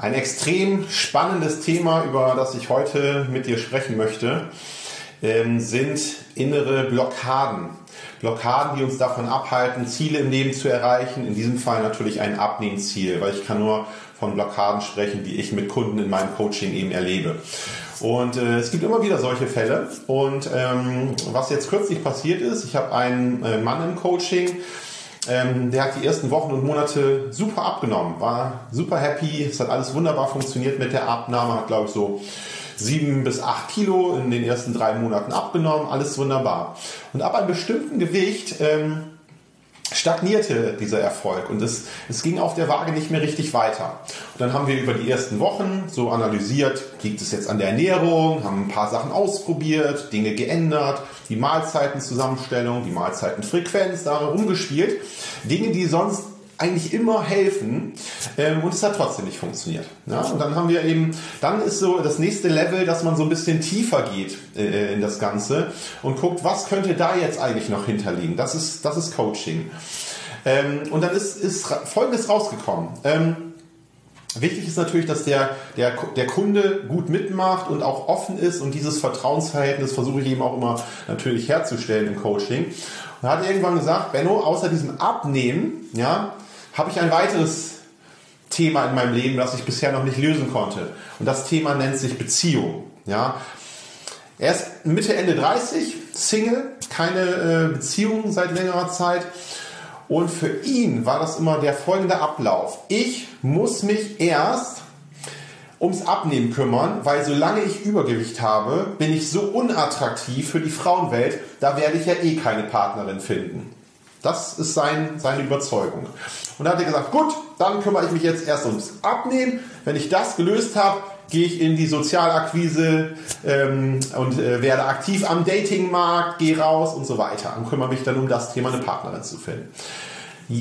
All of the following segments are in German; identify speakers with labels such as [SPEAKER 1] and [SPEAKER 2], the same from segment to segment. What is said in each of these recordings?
[SPEAKER 1] Ein extrem spannendes Thema, über das ich heute mit dir sprechen möchte, ähm, sind innere Blockaden. Blockaden, die uns davon abhalten, Ziele im Leben zu erreichen. In diesem Fall natürlich ein Abnehmziel, weil ich kann nur von Blockaden sprechen, die ich mit Kunden in meinem Coaching eben erlebe. Und äh, es gibt immer wieder solche Fälle. Und ähm, was jetzt kürzlich passiert ist, ich habe einen äh, Mann im Coaching, ähm, der hat die ersten Wochen und Monate super abgenommen, war super happy, es hat alles wunderbar funktioniert mit der Abnahme, hat glaube ich so sieben bis acht Kilo in den ersten drei Monaten abgenommen, alles wunderbar. Und ab einem bestimmten Gewicht ähm, stagnierte dieser Erfolg und es, es ging auf der Waage nicht mehr richtig weiter. Und dann haben wir über die ersten Wochen so analysiert, liegt es jetzt an der Ernährung, haben ein paar Sachen ausprobiert, Dinge geändert, die Mahlzeitenzusammenstellung, die Mahlzeitenfrequenz da rumgespielt. Dinge, die sonst eigentlich immer helfen ähm, und es hat trotzdem nicht funktioniert. Ja? Und dann haben wir eben, dann ist so das nächste Level, dass man so ein bisschen tiefer geht äh, in das Ganze und guckt, was könnte da jetzt eigentlich noch hinterliegen. Das ist, das ist Coaching. Ähm, und dann ist, ist Folgendes rausgekommen. Ähm, Wichtig ist natürlich, dass der, der, der Kunde gut mitmacht und auch offen ist und dieses Vertrauensverhältnis versuche ich eben auch immer natürlich herzustellen im Coaching. Und er hat irgendwann gesagt, Benno, außer diesem Abnehmen, ja, habe ich ein weiteres Thema in meinem Leben, das ich bisher noch nicht lösen konnte. Und das Thema nennt sich Beziehung. Ja. Er ist Mitte, Ende 30, Single, keine äh, Beziehung seit längerer Zeit. Und für ihn war das immer der folgende Ablauf. Ich muss mich erst ums Abnehmen kümmern, weil solange ich Übergewicht habe, bin ich so unattraktiv für die Frauenwelt, da werde ich ja eh keine Partnerin finden. Das ist sein, seine Überzeugung. Und da hat er gesagt, gut, dann kümmere ich mich jetzt erst ums Abnehmen. Wenn ich das gelöst habe, gehe ich in die Sozialakquise ähm, und äh, werde aktiv am Datingmarkt, gehe raus und so weiter und kümmere mich dann um das Thema, eine Partnerin zu finden.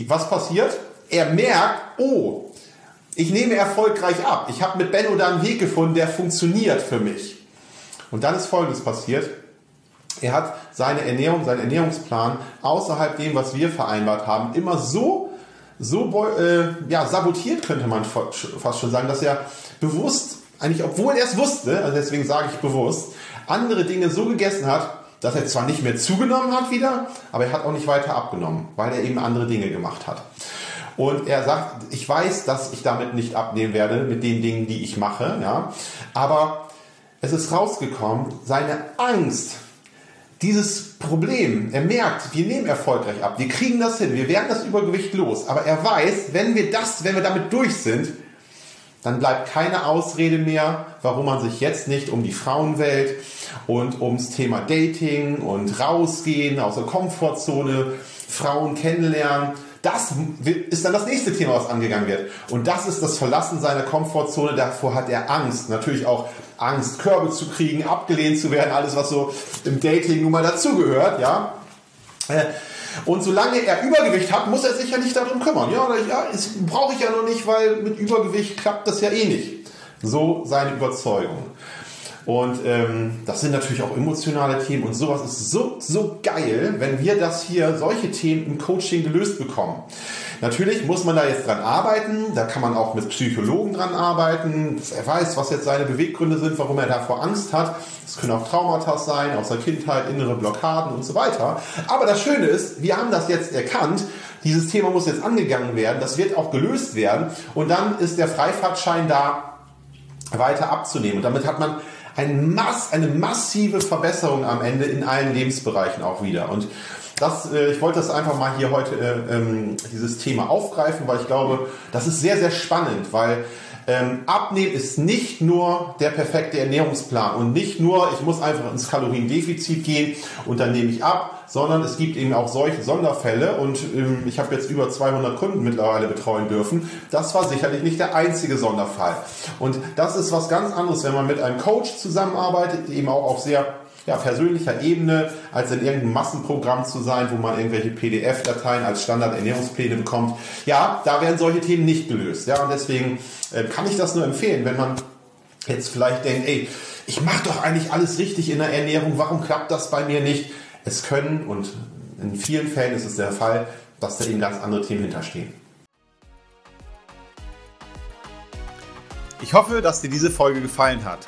[SPEAKER 1] Was passiert? Er merkt, oh, ich nehme erfolgreich ab. Ich habe mit Benno da einen Weg gefunden, der funktioniert für mich. Und dann ist Folgendes passiert. Er hat seine Ernährung, seinen Ernährungsplan außerhalb dem, was wir vereinbart haben, immer so, so äh, ja, sabotiert, könnte man fast schon sagen, dass er bewusst, eigentlich obwohl er es wusste, also deswegen sage ich bewusst, andere Dinge so gegessen hat, dass er zwar nicht mehr zugenommen hat wieder, aber er hat auch nicht weiter abgenommen, weil er eben andere Dinge gemacht hat. Und er sagt, ich weiß, dass ich damit nicht abnehmen werde mit den Dingen, die ich mache, ja, aber es ist rausgekommen, seine Angst dieses Problem, er merkt, wir nehmen erfolgreich ab, wir kriegen das hin, wir werden das Übergewicht los, aber er weiß, wenn wir das, wenn wir damit durch sind, dann bleibt keine Ausrede mehr, warum man sich jetzt nicht um die Frauenwelt und ums Thema Dating und rausgehen aus der Komfortzone, Frauen kennenlernen, das ist dann das nächste Thema, was angegangen wird. Und das ist das Verlassen seiner Komfortzone. Davor hat er Angst. Natürlich auch Angst, Körbe zu kriegen, abgelehnt zu werden, alles, was so im Dating nun mal dazugehört, ja. Äh, und solange er Übergewicht hat, muss er sich ja nicht darum kümmern. Ja, ja brauche ich ja noch nicht, weil mit Übergewicht klappt das ja eh nicht. So seine Überzeugung. Und ähm, das sind natürlich auch emotionale Themen und sowas ist so, so geil, wenn wir das hier, solche Themen im Coaching gelöst bekommen. Natürlich muss man da jetzt dran arbeiten, da kann man auch mit Psychologen dran arbeiten, dass er weiß, was jetzt seine Beweggründe sind, warum er davor Angst hat. Es können auch Traumata sein, aus der Kindheit, innere Blockaden und so weiter. Aber das Schöne ist, wir haben das jetzt erkannt, dieses Thema muss jetzt angegangen werden, das wird auch gelöst werden und dann ist der Freifahrtschein da, weiter abzunehmen. Und damit hat man ein Mass, eine massive Verbesserung am Ende in allen Lebensbereichen auch wieder. Und das, äh, ich wollte das einfach mal hier heute äh, ähm, dieses Thema aufgreifen, weil ich glaube, das ist sehr, sehr spannend, weil ähm, Abnehmen ist nicht nur der perfekte Ernährungsplan und nicht nur, ich muss einfach ins Kaloriendefizit gehen und dann nehme ich ab, sondern es gibt eben auch solche Sonderfälle und ähm, ich habe jetzt über 200 Kunden mittlerweile betreuen dürfen. Das war sicherlich nicht der einzige Sonderfall. Und das ist was ganz anderes, wenn man mit einem Coach zusammenarbeitet, eben auch auf sehr ja, persönlicher Ebene, als in irgendeinem Massenprogramm zu sein, wo man irgendwelche PDF-Dateien als Standard-Ernährungspläne bekommt. Ja, da werden solche Themen nicht gelöst. Ja, und deswegen äh, kann ich das nur empfehlen, wenn man jetzt vielleicht denkt, ey, ich mache doch eigentlich alles richtig in der Ernährung, warum klappt das bei mir nicht? Es können, und in vielen Fällen ist es der Fall, dass da eben ganz andere Themen hinterstehen.
[SPEAKER 2] Ich hoffe, dass dir diese Folge gefallen hat